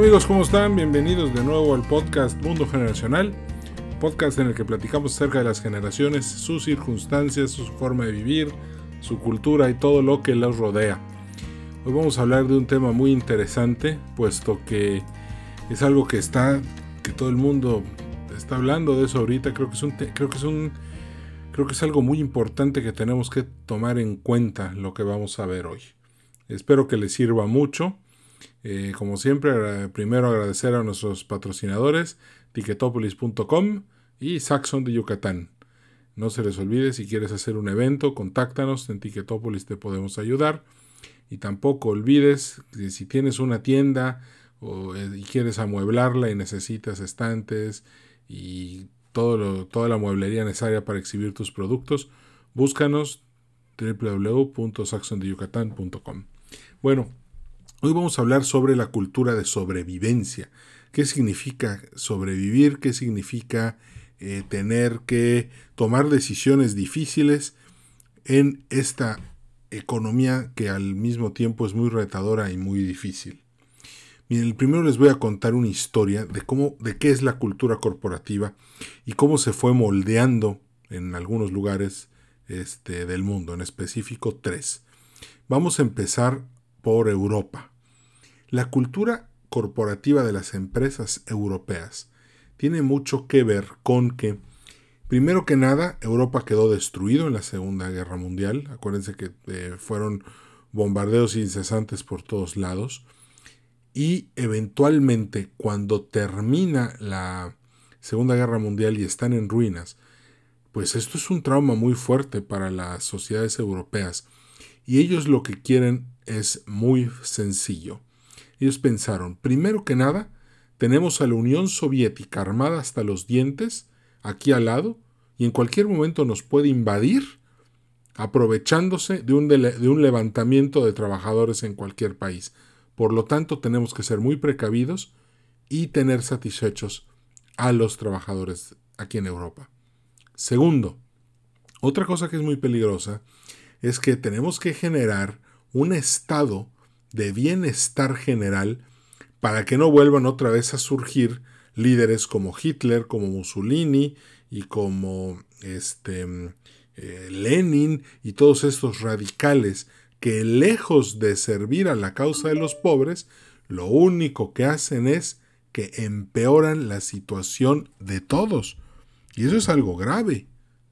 amigos? ¿Cómo están? Bienvenidos de nuevo al podcast Mundo Generacional, podcast en el que platicamos acerca de las generaciones, sus circunstancias, su forma de vivir, su cultura y todo lo que los rodea. Hoy vamos a hablar de un tema muy interesante, puesto que es algo que está, que todo el mundo está hablando de eso ahorita. Creo que es un, creo que es un, creo que es algo muy importante que tenemos que tomar en cuenta lo que vamos a ver hoy. Espero que les sirva mucho. Eh, como siempre, primero agradecer a nuestros patrocinadores, ticketopolis.com y Saxon de Yucatán. No se les olvide, si quieres hacer un evento, contáctanos, en Ticketopolis te podemos ayudar. Y tampoco olvides que si tienes una tienda o, eh, y quieres amueblarla y necesitas estantes y todo toda la mueblería necesaria para exhibir tus productos, búscanos www.saxondeyucatán.com. Bueno, Hoy vamos a hablar sobre la cultura de sobrevivencia. ¿Qué significa sobrevivir? ¿Qué significa eh, tener que tomar decisiones difíciles en esta economía que al mismo tiempo es muy retadora y muy difícil? Miren, primero les voy a contar una historia de cómo, de qué es la cultura corporativa y cómo se fue moldeando en algunos lugares este, del mundo, en específico tres. Vamos a empezar por Europa. La cultura corporativa de las empresas europeas tiene mucho que ver con que, primero que nada, Europa quedó destruido en la Segunda Guerra Mundial. Acuérdense que eh, fueron bombardeos incesantes por todos lados. Y eventualmente, cuando termina la Segunda Guerra Mundial y están en ruinas, pues esto es un trauma muy fuerte para las sociedades europeas. Y ellos lo que quieren es muy sencillo ellos pensaron, primero que nada, tenemos a la Unión Soviética armada hasta los dientes, aquí al lado, y en cualquier momento nos puede invadir, aprovechándose de un, levantamiento de trabajadores en cualquier país. Por lo tanto, tenemos que ser muy precavidos y tener satisfechos a los trabajadores aquí en Europa. Segundo, otra cosa que es muy peligrosa es que tenemos que generar un estado de bienestar general para que no vuelvan otra vez a surgir líderes como Hitler, como Mussolini y como este, eh, Lenin y todos estos radicales que lejos de servir a la causa de los pobres, lo único que hacen es que empeoran la situación de todos. Y eso es algo grave,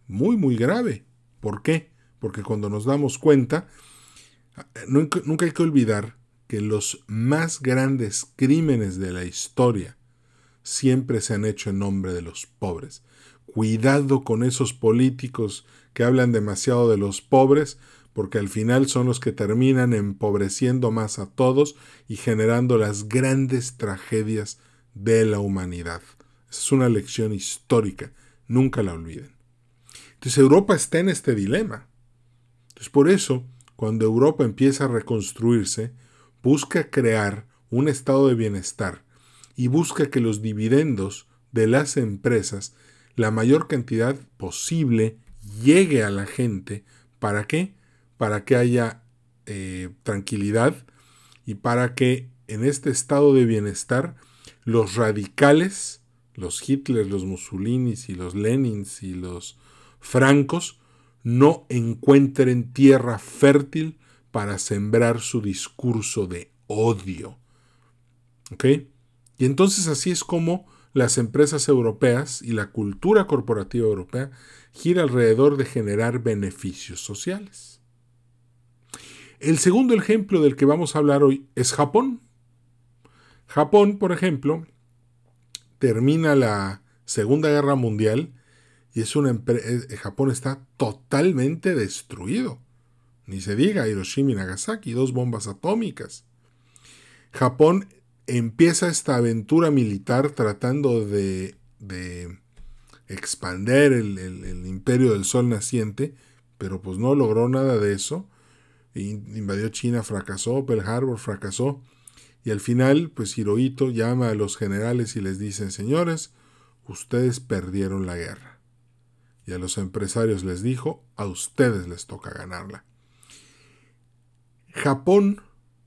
muy, muy grave. ¿Por qué? Porque cuando nos damos cuenta, Nunca, hay que olvidar que los más grandes crímenes de la historia siempre se han hecho en nombre de los pobres. Cuidado con esos políticos que hablan demasiado de los pobres, porque al final son los que terminan empobreciendo más a todos y generando las grandes tragedias de la humanidad. Es una lección histórica, nunca la olviden. Entonces Europa está en este dilema. Entonces por eso cuando Europa empieza a reconstruirse, busca crear un estado de bienestar y busca que los dividendos de las empresas, la mayor cantidad posible, llegue a la gente. ¿Para qué? Para que haya eh, tranquilidad y para que en este estado de bienestar los radicales, los Hitler, los Mussolinis y los Lenins y los Francos no encuentren tierra fértil para sembrar su discurso de odio. ¿Ok? Y entonces así es como las empresas europeas y la cultura corporativa europea gira alrededor de generar beneficios sociales. El segundo ejemplo del que vamos a hablar hoy es Japón. Japón, por ejemplo, termina la Segunda Guerra Mundial y es una eh, Japón está totalmente destruido. Ni se diga Hiroshima y Nagasaki, dos bombas atómicas. Japón empieza esta aventura militar tratando de, de expander el, el, imperio del sol naciente, pero pues no logró nada de eso. Invadió China, fracasó, Pearl Harbor fracasó. Y al final, pues Hirohito llama a los generales y les dice, señores, ustedes perdieron la guerra y a los empresarios les dijo, a ustedes les toca ganarla. Japón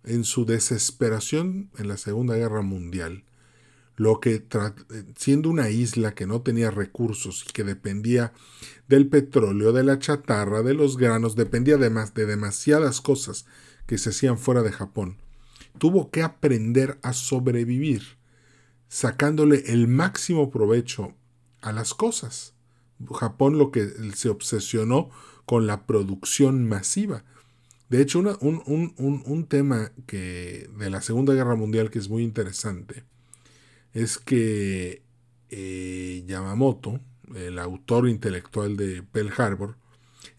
en su desesperación en la Segunda Guerra Mundial, lo que siendo una isla que no tenía recursos y que dependía del petróleo, de la chatarra, de los granos, dependía de, de demasiadas cosas que se hacían fuera de Japón, tuvo que aprender a sobrevivir, sacándole el máximo provecho a las cosas. Japón lo que se obsesionó con la producción masiva. De hecho, un, tema que, de la Segunda Guerra Mundial que es muy interesante es que eh, Yamamoto, el autor intelectual de Pearl Harbor,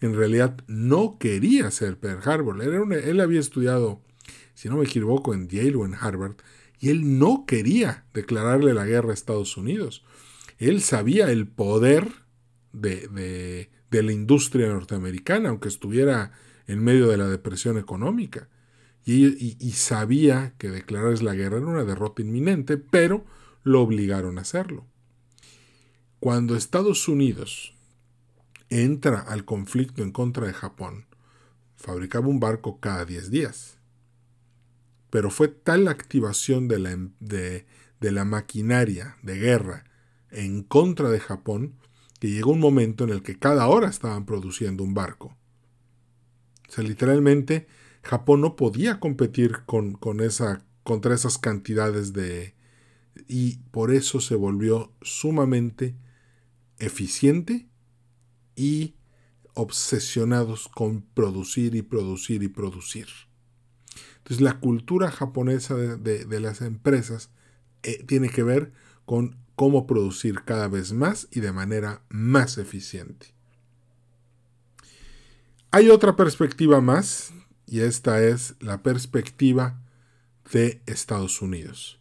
en realidad no quería ser Pearl Harbor. él había estudiado, si no me equivoco, en Yale o en Harvard, y él no quería declararle la guerra a Estados Unidos. Él sabía el poder de, la industria norteamericana, aunque estuviera en medio de la depresión económica. Y, y, sabía que declararles la guerra era una derrota inminente, pero lo obligaron a hacerlo. Cuando Estados Unidos entra al conflicto en contra de Japón, fabricaba un barco cada 10 días. Pero fue tal la activación de la, de, de la maquinaria de guerra en contra de Japón que llegó un momento en el que cada hora estaban produciendo un barco. O sea, literalmente Japón no podía competir con, esa, contra esas cantidades de... y por eso se volvió sumamente eficiente y obsesionados con producir y producir y producir. Entonces la cultura japonesa de, las empresas eh, tiene que ver con cómo producir cada vez más y de manera más eficiente. Hay otra perspectiva más, y esta es la perspectiva de Estados Unidos.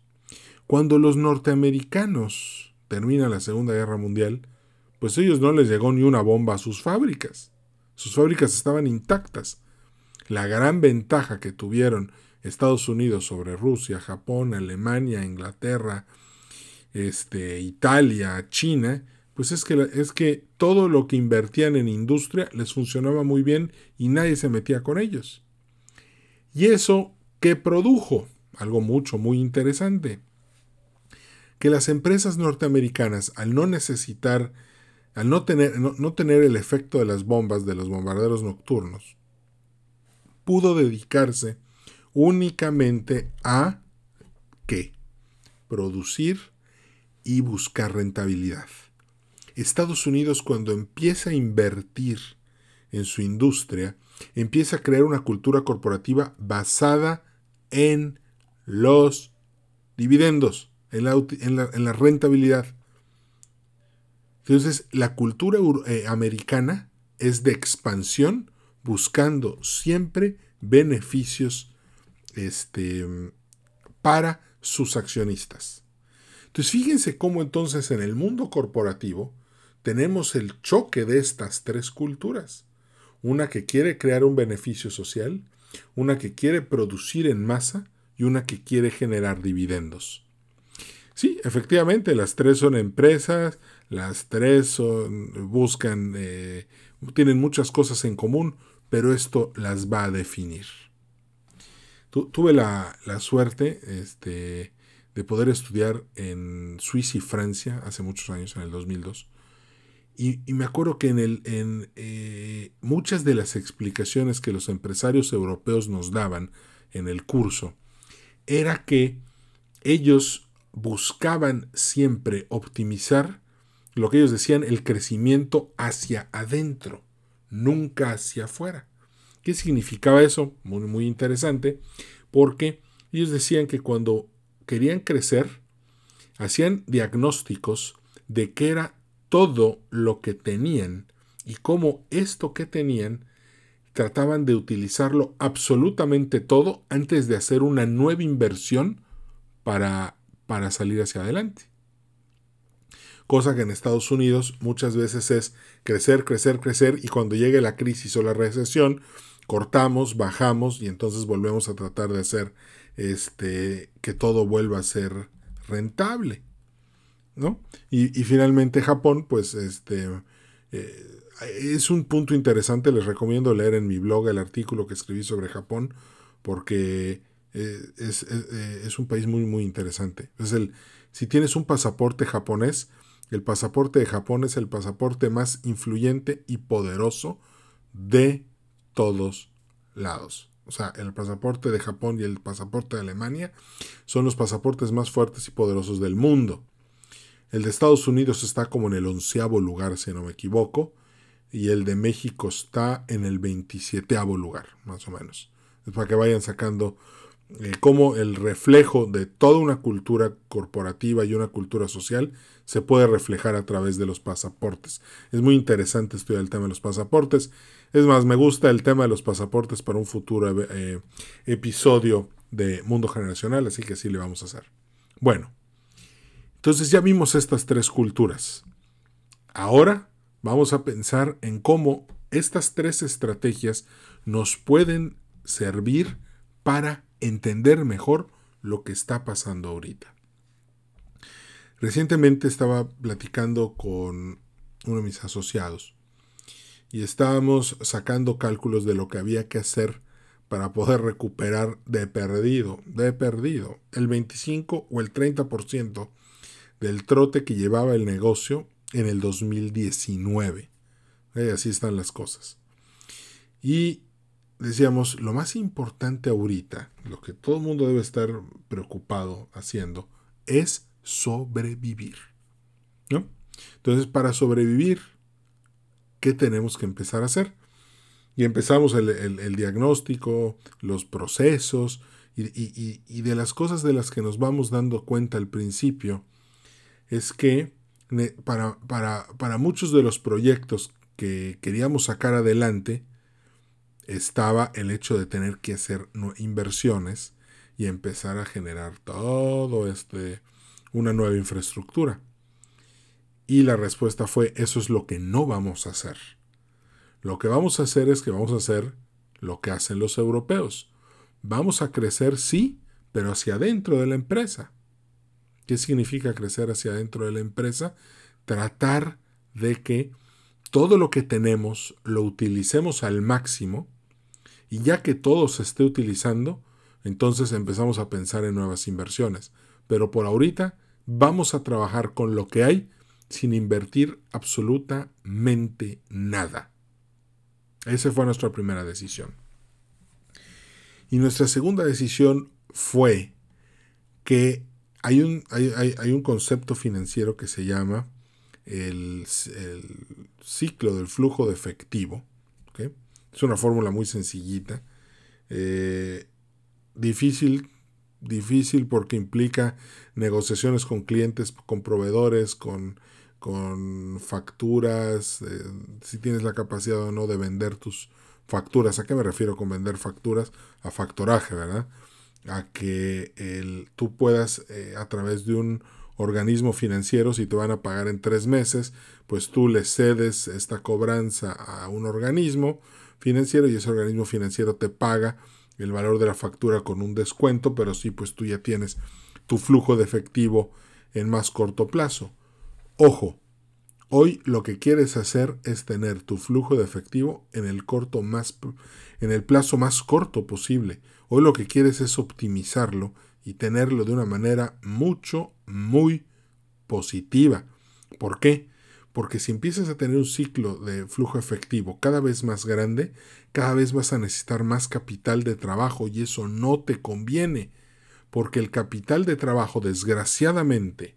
Cuando los norteamericanos terminan la Segunda Guerra Mundial, pues ellos no les llegó ni una bomba a sus fábricas. Sus fábricas estaban intactas. La gran ventaja que tuvieron Estados Unidos sobre Rusia, Japón, Alemania, Inglaterra, este, Italia, China, pues es que, es que todo lo que invertían en industria les funcionaba muy bien y nadie se metía con ellos. Y eso, ¿qué produjo? Algo mucho, muy interesante. Que las empresas norteamericanas, al no necesitar, al no tener, no tener el efecto de las bombas de los bombarderos nocturnos, pudo dedicarse únicamente a ¿qué? Producir y buscar rentabilidad. Estados Unidos cuando empieza a invertir en su industria, empieza a crear una cultura corporativa basada en los dividendos, en la, rentabilidad. Entonces, la cultura eh, americana es de expansión, buscando siempre beneficios este, para sus accionistas. Entonces fíjense cómo entonces en el mundo corporativo tenemos el choque de estas tres culturas. Una que quiere crear un beneficio social, una que quiere producir en masa y una que quiere generar dividendos. Sí, efectivamente, las tres son empresas, las tres buscan, eh, tienen muchas cosas en común, pero esto las va a definir. tuve la, la suerte, este, de poder estudiar en Suiza y Francia hace muchos años, en el 2002. Y, me acuerdo que en, el, en eh, muchas de las explicaciones que los empresarios europeos nos daban en el curso, era que ellos buscaban siempre optimizar lo que ellos decían el crecimiento hacia adentro, nunca hacia afuera. ¿Qué significaba eso? Muy, muy interesante, porque ellos decían que cuando querían crecer, hacían diagnósticos de qué era todo lo que tenían y cómo esto que tenían trataban de utilizarlo absolutamente todo antes de hacer una nueva inversión para, para salir hacia adelante. Cosa que en Estados Unidos muchas veces es crecer, crecer, crecer y cuando llegue la crisis o la recesión, cortamos, bajamos y entonces volvemos a tratar de hacer este, que todo vuelva a ser rentable. ¿no? Y, finalmente Japón, pues este, eh, es un punto interesante, les recomiendo leer en mi blog el artículo que escribí sobre Japón, porque eh, es, es, un país muy, muy interesante. Es el, si tienes un pasaporte japonés, el pasaporte de Japón es el pasaporte más influyente y poderoso de todos lados. O sea, el pasaporte de Japón y el pasaporte de Alemania son los pasaportes más fuertes y poderosos del mundo. El de Estados Unidos está como en el onceavo lugar, si no me equivoco, y el de México está en el veintisiete lugar, más o menos. Es para que vayan sacando eh, cómo el reflejo de toda una cultura corporativa y una cultura social se puede reflejar a través de los pasaportes. Es muy interesante estudiar el tema de los pasaportes. Es más, me gusta el tema de los pasaportes para un futuro eh, episodio de Mundo Generacional, así que sí le vamos a hacer. Bueno, entonces ya vimos estas tres culturas. Ahora vamos a pensar en cómo estas tres estrategias nos pueden servir para entender mejor lo que está pasando ahorita. Recientemente estaba platicando con uno de mis asociados y estábamos sacando cálculos de lo que había que hacer para poder recuperar de perdido, de perdido, el 25 o el 30% del trote que llevaba el negocio en el 2019. Eh, así están las cosas. Y decíamos, lo más importante ahorita, lo que todo el mundo debe estar preocupado haciendo, es sobrevivir. ¿no? Entonces, para sobrevivir, ¿qué tenemos que empezar a hacer? Y empezamos el, diagnóstico, los procesos, y, y, de las cosas de las que nos vamos dando cuenta al principio, es que para, para, para muchos de los proyectos que queríamos sacar adelante, estaba el hecho de tener que hacer inversiones y empezar a generar todo este una nueva infraestructura. Y la respuesta fue eso es lo que no vamos a hacer. Lo que vamos a hacer es que vamos a hacer lo que hacen los europeos. Vamos a crecer sí, pero hacia adentro de la empresa. ¿Qué significa crecer hacia adentro de la empresa? Tratar de que todo lo que tenemos lo utilicemos al máximo y ya que todo se esté utilizando, entonces empezamos a pensar en nuevas inversiones. Pero por ahorita vamos a trabajar con lo que hay sin invertir absolutamente nada. Esa fue nuestra primera decisión. Y nuestra segunda decisión fue que hay un, hay, un concepto financiero que se llama el, ciclo del flujo de efectivo. Es una fórmula muy sencillita. Eh, difícil, difícil porque implica negociaciones con clientes, con proveedores, con, con facturas, eh, si tienes la capacidad o no de vender tus facturas. ¿A qué me refiero con vender facturas? A factoraje, ¿verdad? A que el, tú puedas eh, a través de un organismo financiero, si te van a pagar en tres meses, pues tú le cedes esta cobranza a un organismo financiero y ese organismo financiero te paga el valor de la factura con un descuento, pero sí, pues tú ya tienes tu flujo de efectivo en más corto plazo. Ojo, hoy lo que quieres hacer es tener tu flujo de efectivo en el corto más en el plazo más corto posible. Hoy lo que quieres es optimizarlo y tenerlo de una manera mucho muy positiva. ¿Por qué? Porque si empiezas a tener un ciclo de flujo efectivo cada vez más grande, cada vez vas a necesitar más capital de trabajo y eso no te conviene. Porque el capital de trabajo, desgraciadamente,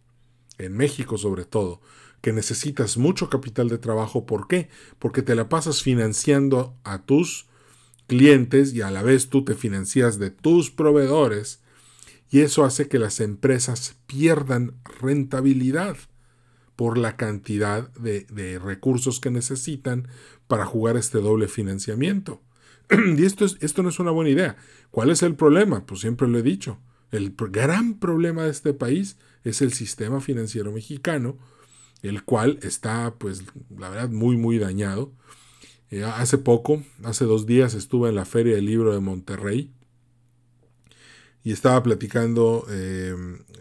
en México sobre todo, que necesitas mucho capital de trabajo, ¿por qué? Porque te la pasas financiando a tus clientes y a la vez tú te financias de tus proveedores y eso hace que las empresas pierdan rentabilidad por la cantidad de, recursos que necesitan para jugar este doble financiamiento. y esto, es, esto no es una buena idea. ¿Cuál es el problema? Pues siempre lo he dicho. El gran problema de este país es el sistema financiero mexicano, el cual está, pues, la verdad, muy, muy dañado. Eh, hace poco, hace dos días, estuve en la Feria del Libro de Monterrey y estaba platicando eh,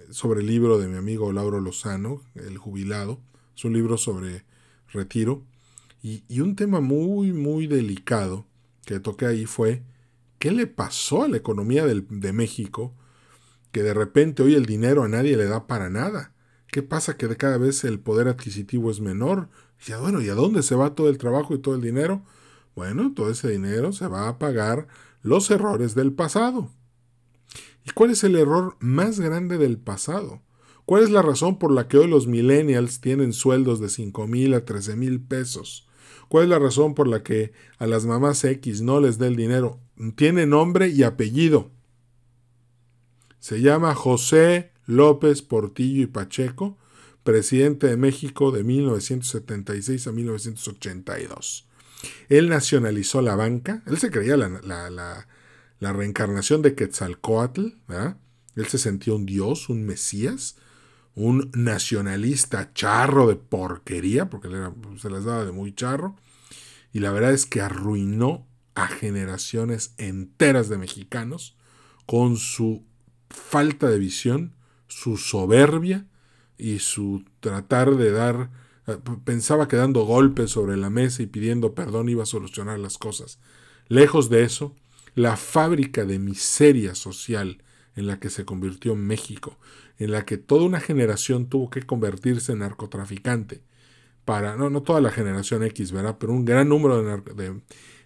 sobre el libro de mi amigo Lauro Lozano, El Jubilado. Es un libro sobre retiro. Y, un tema muy, muy delicado que toqué ahí fue ¿qué le pasó a la economía de México? Que de repente hoy el dinero a nadie le da para nada. ¿Qué pasa que de cada vez el poder adquisitivo es menor? Y bueno, ¿y a dónde se va todo el trabajo y todo el dinero? Bueno, todo ese dinero se va a pagar los errores del pasado. ¿Y cuál es el error más grande del pasado? ¿Cuál es la razón por la que hoy los millennials tienen sueldos de 5 mil a 13 mil pesos? ¿Cuál es la razón por la que a las mamás X no les dé el dinero? Tiene nombre y apellido. Se llama José López Portillo y Pacheco, presidente de México de 1976 a 1982. Él nacionalizó la banca, él se creía la, la, reencarnación de Quetzalcoatl, él se sentía un dios, un mesías, un nacionalista charro de porquería, porque se les daba de muy charro, y la verdad es que arruinó a generaciones enteras de mexicanos con su falta de visión, su soberbia y su tratar de dar, eh, pensaba que dando golpes sobre la mesa y pidiendo perdón iba a solucionar las cosas. Lejos de eso, la fábrica de miseria social en la que se convirtió México, en la que toda una generación tuvo que convertirse en narcotraficante, para, no, no toda la generación X, ¿verdad? Pero un gran número de,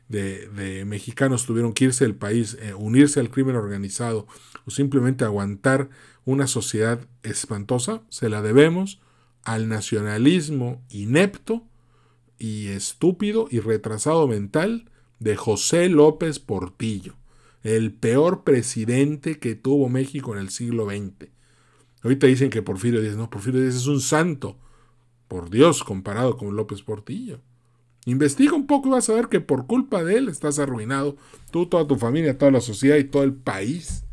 de, mexicanos tuvieron que irse del país, eh, unirse al crimen organizado o simplemente aguantar una sociedad espantosa, se la debemos al nacionalismo inepto y estúpido y retrasado mental de José López Portillo, el peor presidente que tuvo México en el siglo XX. Ahorita dicen que Porfirio Díaz, no, Porfirio Díaz es un santo, por Dios, comparado con López Portillo. Investiga un poco y vas a ver que por culpa de él estás arruinado, tú, toda tu familia, toda la sociedad y todo el país.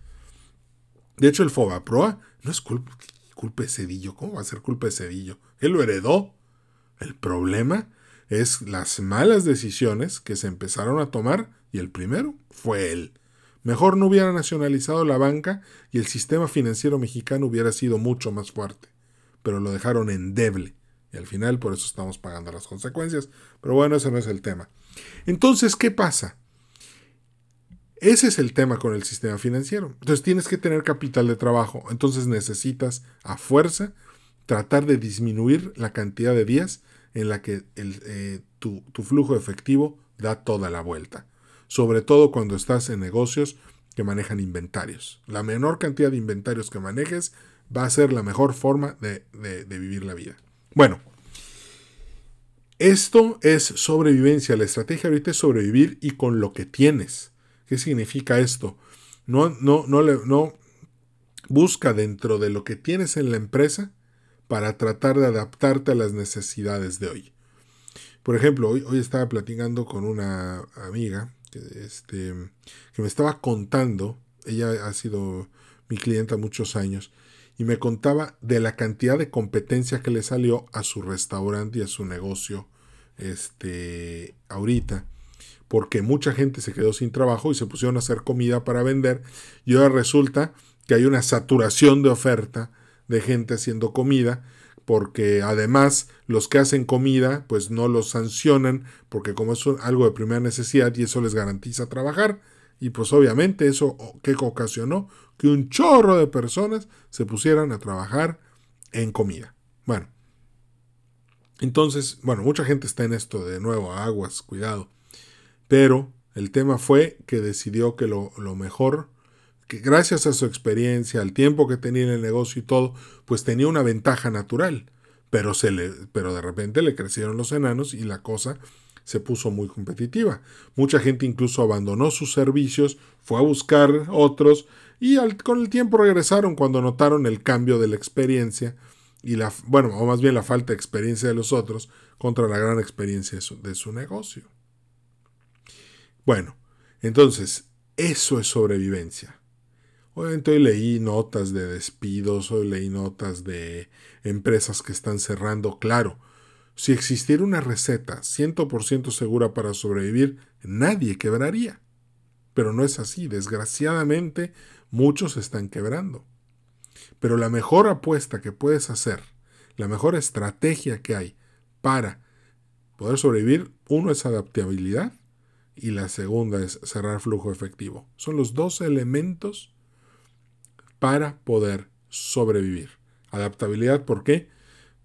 De hecho, el Fobaproa no es culpa, culpa de Cedillo. ¿Cómo va a ser culpa de Cedillo? Él lo heredó. El problema es las malas decisiones que se empezaron a tomar y el primero fue él. Mejor no hubiera nacionalizado la banca y el sistema financiero mexicano hubiera sido mucho más fuerte, pero lo dejaron endeble y al final por eso estamos pagando las consecuencias. Pero bueno, ese no es el tema. Entonces, ¿qué pasa? Ese es el tema con el sistema financiero. Entonces tienes que tener capital de trabajo. Entonces necesitas a fuerza tratar de disminuir la cantidad de días en la que eh, tu, flujo efectivo da toda la vuelta. Sobre todo cuando estás en negocios que manejan inventarios. La menor cantidad de inventarios que manejes va a ser la mejor forma de, vivir la vida. Bueno, esto es sobrevivencia. La estrategia ahorita es sobrevivir y con lo que tienes. ¿Qué significa esto? No busca dentro de lo que tienes en la empresa para tratar de adaptarte a las necesidades de hoy. Por ejemplo, hoy, estaba platicando con una amiga que, este, que me estaba contando, ella ha sido mi clienta muchos años, y me contaba de la cantidad de competencia que le salió a su restaurante y a su negocio este, ahorita. Porque mucha gente se quedó sin trabajo y se pusieron a hacer comida para vender. Y ahora resulta que hay una saturación de oferta de gente haciendo comida. Porque además los que hacen comida pues no los sancionan porque como es algo de primera necesidad y eso les garantiza trabajar. Y pues obviamente eso que ocasionó que un chorro de personas se pusieran a trabajar en comida. Bueno, entonces, bueno, mucha gente está en esto de nuevo, aguas, cuidado. Pero el tema fue que decidió que lo, lo mejor, que gracias a su experiencia, al tiempo que tenía en el negocio y todo, pues tenía una ventaja natural. Pero, se le, pero de repente le crecieron los enanos y la cosa se puso muy competitiva. Mucha gente incluso abandonó sus servicios, fue a buscar otros y con el tiempo regresaron cuando notaron el cambio de la experiencia y la, bueno, o más bien la falta de experiencia de los otros contra la gran experiencia de su, de su negocio. Bueno, entonces, eso es sobrevivencia. Obviamente hoy leí notas de despidos, hoy leí notas de empresas que están cerrando, claro, si existiera una receta 100% segura para sobrevivir, nadie quebraría. Pero no es así, desgraciadamente muchos están quebrando. Pero la mejor apuesta que puedes hacer, la mejor estrategia que hay para poder sobrevivir, uno es adaptabilidad y la segunda es cerrar flujo efectivo. Son los dos elementos para poder sobrevivir. Adaptabilidad, ¿por qué?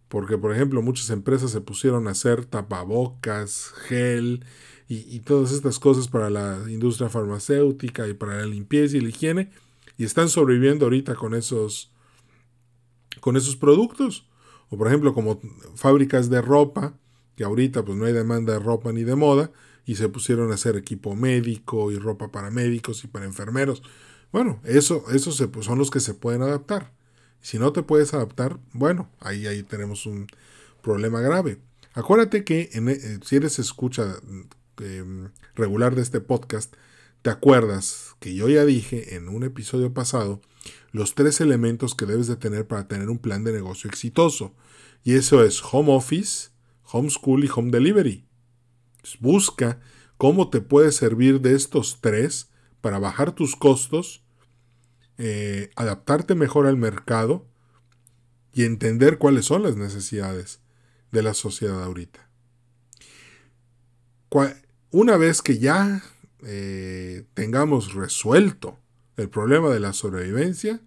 Porque, por ejemplo, muchas empresas se pusieron a hacer tapabocas, gel y, todas estas cosas para la industria farmacéutica y para la limpieza y la higiene y están sobreviviendo ahorita con esos, con esos productos. O, por ejemplo, como fábricas de ropa, que ahorita pues no hay demanda de ropa ni de moda, y se pusieron a hacer equipo médico y ropa para médicos y para enfermeros. Bueno, eso, esos pues, son los que se pueden adaptar. Si no te puedes adaptar, bueno, ahí, ahí tenemos un problema grave. Acuérdate que eh, si eres escucha em, regular de este podcast, te acuerdas que yo ya dije en un episodio pasado los tres elementos que debes de tener para tener un plan de negocio exitoso. Y eso es home office, homeschool y home delivery. Busca cómo te puede servir de estos tres para bajar tus costos, eh, adaptarte mejor al mercado y entender cuáles son las necesidades de la sociedad ahorita. Una vez que ya eh, tengamos resuelto el problema de la sobrevivencia,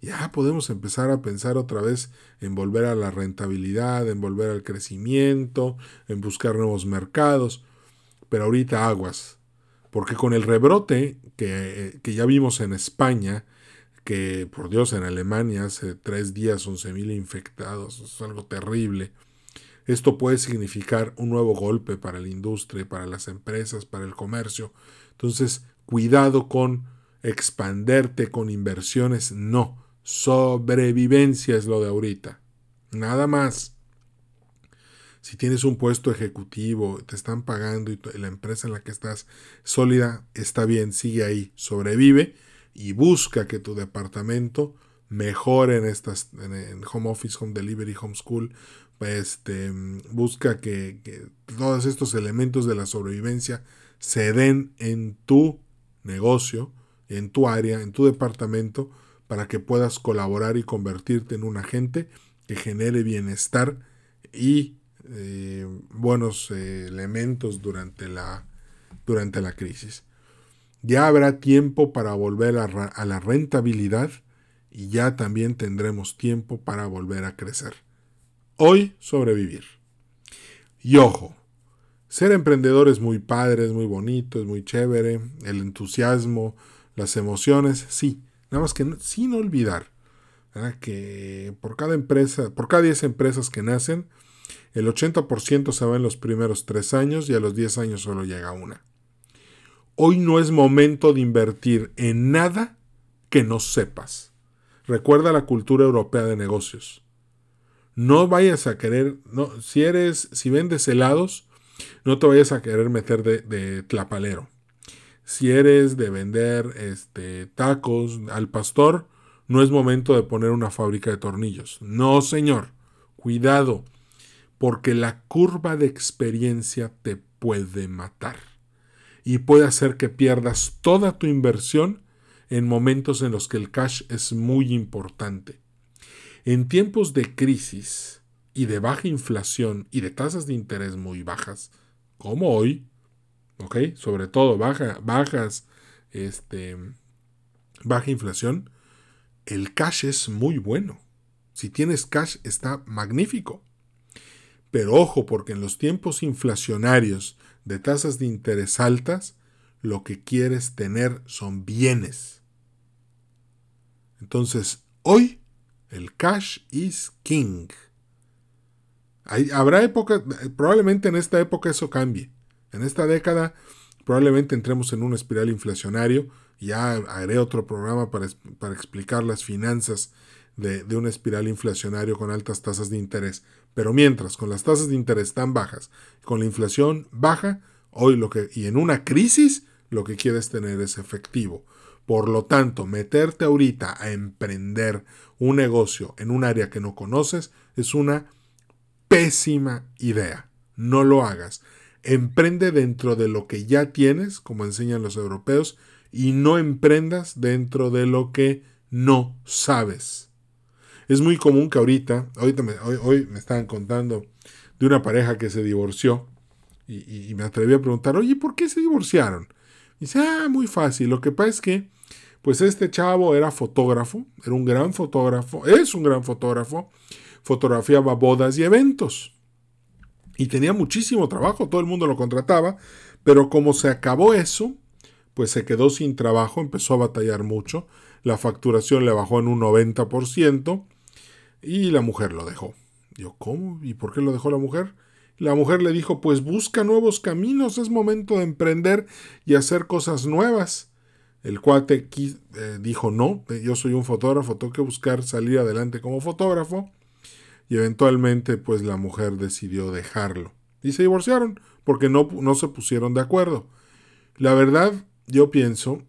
ya podemos empezar a pensar otra vez en volver a la rentabilidad, en volver al crecimiento, en buscar nuevos mercados. Pero ahorita aguas, porque con el rebrote que, ya vimos en España, que por Dios en Alemania hace tres días 11.000 infectados, es algo terrible. Esto puede significar un nuevo golpe para la industria, para las empresas, para el comercio. Entonces, cuidado con expanderte con inversiones, no. Sobrevivencia es lo de ahorita. Nada más. Si tienes un puesto ejecutivo, te están pagando y la empresa en la que estás sólida, está bien, sigue ahí, sobrevive y busca que tu departamento mejore en estas en, home office, home delivery, homeschool. Este, busca que, que todos estos elementos de la sobrevivencia se den en tu negocio, en tu área, en tu departamento, para que puedas colaborar y convertirte en un agente que genere bienestar y eh, buenos eh, elementos durante la, durante la crisis. Ya habrá tiempo para volver a, la rentabilidad y ya también tendremos tiempo para volver a crecer. Hoy sobrevivir. Y ojo, ser emprendedor es muy padre, es muy bonito, es muy chévere, el entusiasmo, las emociones, sí, Nada más que sin olvidar que por cada empresa, por cada 10 empresas que nacen, el 80% se va en los primeros 3 años y a los 10 años solo llega una. Hoy no es momento de invertir en nada que no sepas. Recuerda la cultura europea de negocios. No vayas a querer, no, si eres, si vendes helados, no te vayas a querer meter de, de tlapalero si eres de vender este, tacos al pastor, no es momento de poner una fábrica de tornillos. No, señor. Cuidado, porque la curva de experiencia te puede matar y puede hacer que pierdas toda tu inversión en momentos en los que el cash es muy importante. En tiempos de crisis y de baja inflación y de tasas de interés muy bajas, como hoy, ¿ok? Sobre todo baja, bajas, este, baja inflación, el cash es muy bueno. Si tienes cash está magnífico. Pero ojo, porque en los tiempos inflacionarios de tasas de interés altas, lo que quieres tener son bienes. Entonces, hoy el cash is king. habrá época, probablemente en esta época eso cambie. En esta década probablemente entremos en un espiral inflacionario. Ya haré otro programa para, para explicar las finanzas de, de, un espiral inflacionario con altas tasas de interés. Pero mientras, con las tasas de interés tan bajas, con la inflación baja, hoy lo que, y en una crisis, lo que quieres tener es efectivo. Por lo tanto, meterte ahorita a emprender un negocio en un área que no conoces es una pésima idea. No lo hagas. Emprende dentro de lo que ya tienes, como enseñan los europeos, y no emprendas dentro de lo que no sabes. Es muy común que ahorita, me, hoy, me estaban contando de una pareja que se divorció Y, me atreví a preguntar, oye, ¿por qué se divorciaron? Y dice, ah, muy fácil. Lo que pasa es que, pues este chavo era fotógrafo, era un gran fotógrafo, es un gran fotógrafo, fotografiaba bodas y eventos. Y tenía muchísimo trabajo, todo el mundo lo contrataba, pero como se acabó eso, pues se quedó sin trabajo, empezó a batallar mucho, la facturación le bajó en un 90% y la mujer lo dejó. Yo, ¿cómo? ¿Y por qué lo dejó la mujer? La mujer le dijo, pues busca nuevos caminos, es momento de emprender y hacer cosas nuevas. El cuate eh, dijo, no, yo soy un fotógrafo, tengo que buscar salir adelante como fotógrafo. Y eventualmente, pues la mujer decidió dejarlo. Y se divorciaron, porque no, no se pusieron de acuerdo. La verdad, yo pienso,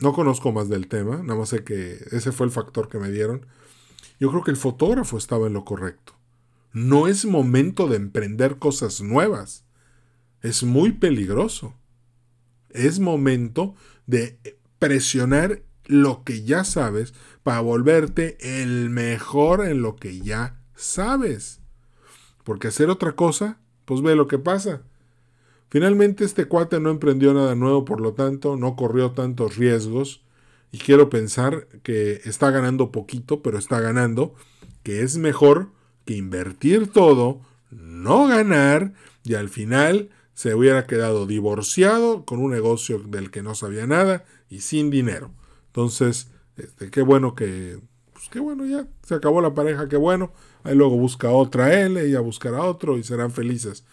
no conozco más del tema, nada más sé que ese fue el factor que me dieron. Yo creo que el fotógrafo estaba en lo correcto. No es momento de emprender cosas nuevas. Es muy peligroso. Es momento de presionar lo que ya sabes para volverte el mejor en lo que ya sabes. Porque hacer otra cosa, pues ve lo que pasa. Finalmente este cuate no emprendió nada nuevo, por lo tanto no corrió tantos riesgos. Y quiero pensar que está ganando poquito, pero está ganando, que es mejor que invertir todo, no ganar y al final se hubiera quedado divorciado con un negocio del que no sabía nada y sin dinero. Entonces, este, qué bueno que, pues qué bueno ya, se acabó la pareja, qué bueno. Ahí luego busca otra él, ella buscará otro y serán felices.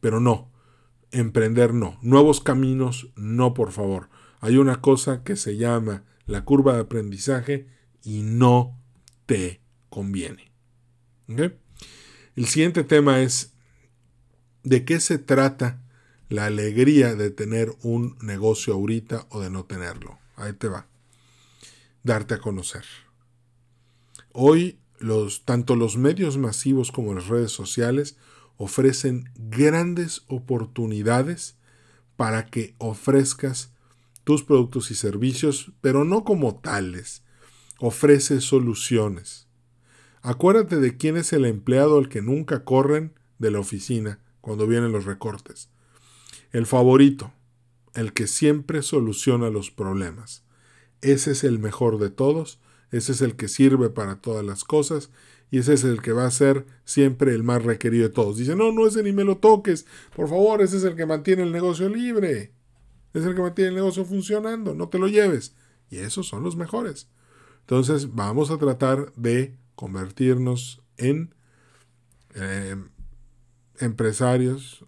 Pero no, emprender no, nuevos caminos no, por favor. Hay una cosa que se llama la curva de aprendizaje y no te conviene. El siguiente tema es de qué se trata la alegría de tener un negocio ahorita o de no tenerlo. Ahí te va. Darte a conocer. Hoy los, tanto los medios masivos como las redes sociales ofrecen grandes oportunidades para que ofrezcas tus productos y servicios, pero no como tales. Ofrece soluciones. Acuérdate de quién es el empleado al que nunca corren de la oficina cuando vienen los recortes. El favorito, el que siempre soluciona los problemas. Ese es el mejor de todos, ese es el que sirve para todas las cosas y ese es el que va a ser siempre el más requerido de todos. Dice, no, no, ese ni me lo toques, por favor, ese es el que mantiene el negocio libre, es el que mantiene el negocio funcionando, no te lo lleves. Y esos son los mejores. Entonces vamos a tratar de convertirnos en eh, empresarios,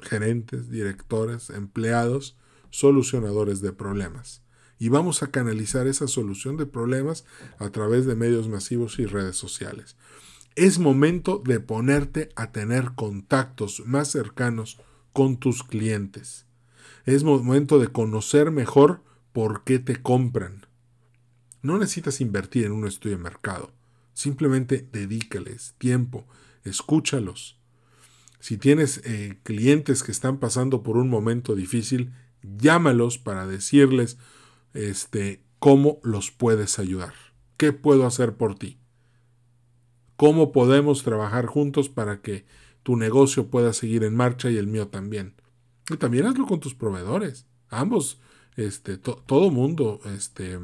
gerentes, directores, empleados, solucionadores de problemas. Y vamos a canalizar esa solución de problemas a través de medios masivos y redes sociales. Es momento de ponerte a tener contactos más cercanos con tus clientes. Es momento de conocer mejor por qué te compran. No necesitas invertir en un estudio de mercado. Simplemente dedícales tiempo, escúchalos. Si tienes eh, clientes que están pasando por un momento difícil, llámalos para decirles este, cómo los puedes ayudar. ¿Qué puedo hacer por ti? ¿Cómo podemos trabajar juntos para que tu negocio pueda seguir en marcha y el mío también? Y también hazlo con tus proveedores. Ambos, este, todo mundo, este,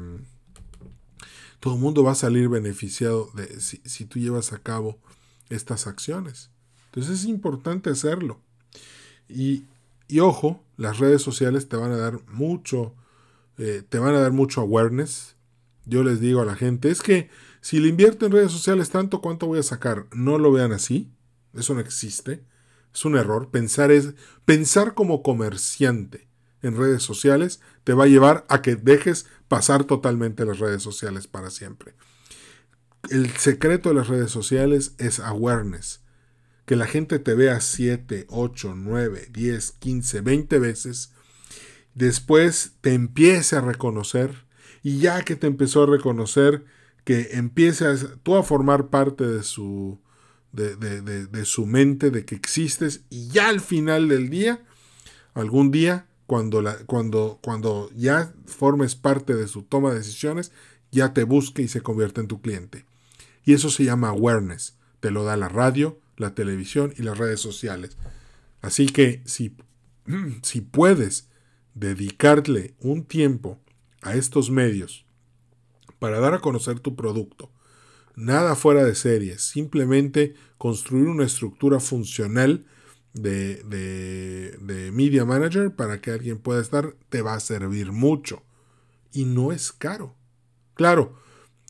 todo mundo va a salir beneficiado de, si, tú llevas a cabo estas acciones. Entonces es importante hacerlo. Y, ojo, las redes sociales te van a dar mucho, eh, te van a dar mucho awareness. Yo les digo a la gente, es que si le invierto en redes sociales tanto, ¿cuánto voy a sacar? No lo vean así. Eso no existe. Es un error. Pensar es pensar como comerciante en redes sociales te va a llevar a que dejes pasar totalmente las redes sociales para siempre. El secreto de las redes sociales es awareness. Que la gente te vea 7, 8, 9, 10, 15, 20 veces. Después te empiece a reconocer. Y ya que te empezó a reconocer, que empieces tú a formar parte de su, de, de su mente, de que existes. Y ya al final del día, algún día, cuando, la, cuando, cuando ya formes parte de su toma de decisiones, ya te busque y se convierte en tu cliente. Y eso se llama awareness. Te lo da la radio, la televisión y las redes sociales. Así que si, si puedes dedicarle un tiempo a estos medios para dar a conocer tu producto, nada fuera de serie, simplemente construir una estructura funcional de, de, Media Manager para que alguien pueda estar, te va a servir mucho. Y no es caro. Claro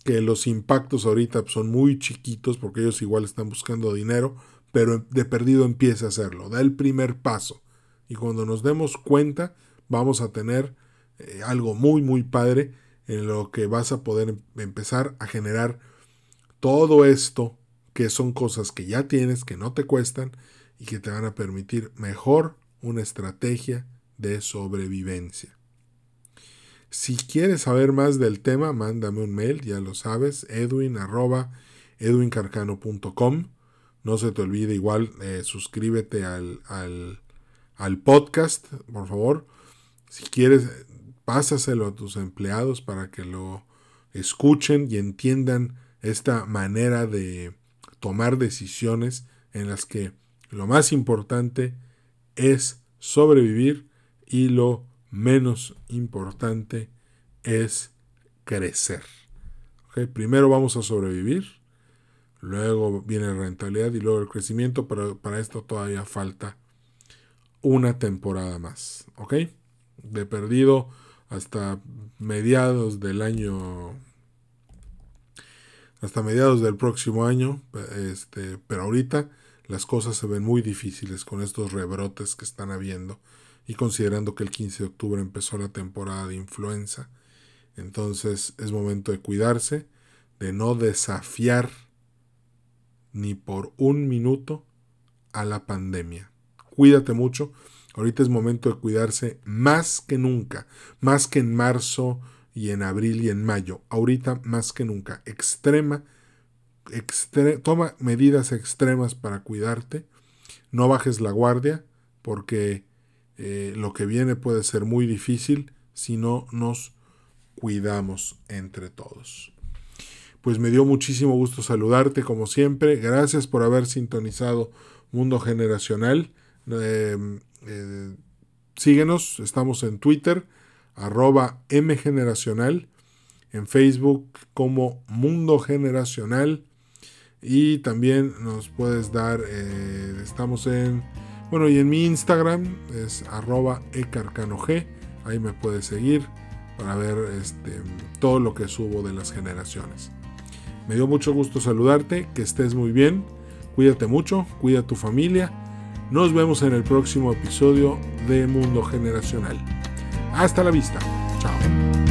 que los impactos ahorita son muy chiquitos porque ellos igual están buscando dinero, pero de perdido empieza a hacerlo, da el primer paso. Y cuando nos demos cuenta, vamos a tener eh, algo muy, muy padre en lo que vas a poder em, empezar a generar todo esto que son cosas que ya tienes, que no te cuestan y que te van a permitir mejor una estrategia de sobrevivencia. Si quieres saber más del tema, mándame un mail, ya lo sabes, edwin edwincarcano.com. No se te olvide igual, eh, suscríbete al, al, al podcast, por favor. Si quieres, pásaselo a tus empleados para que lo escuchen y entiendan esta manera de tomar decisiones en las que lo más importante es sobrevivir y lo menos importante es crecer. Primero vamos a sobrevivir, luego viene la rentabilidad y luego el crecimiento, pero para esto todavía falta una temporada más. ¿Ok? De perdido hasta mediados del año hasta mediados del próximo año, este, pero ahorita las cosas se ven muy difíciles con estos rebrotes que están habiendo y considerando que el 15 de octubre empezó la temporada de influenza, entonces es momento de cuidarse, de no desafiar ni por un minuto a la pandemia. Cuídate mucho, ahorita es momento de cuidarse más que nunca, más que en marzo, y en abril y en mayo. Ahorita más que nunca. Extrema. toma medidas extremas para cuidarte. No bajes la guardia porque eh, lo que viene puede ser muy difícil si no nos cuidamos entre todos. Pues me dio muchísimo gusto saludarte como siempre. Gracias por haber sintonizado Mundo Generacional. Eh, eh, síguenos, estamos en Twitter arroba mgeneracional, en Facebook como Mundo Generacional y también nos puedes dar, eh, estamos en, bueno, y en mi Instagram es arroba ecarcanog, ahí me puedes seguir para ver este, todo lo que subo de las generaciones. Me dio mucho gusto saludarte, que estés muy bien, cuídate mucho, cuida tu familia. Nos vemos en el próximo episodio de Mundo Generacional. Hasta la vista. Chao.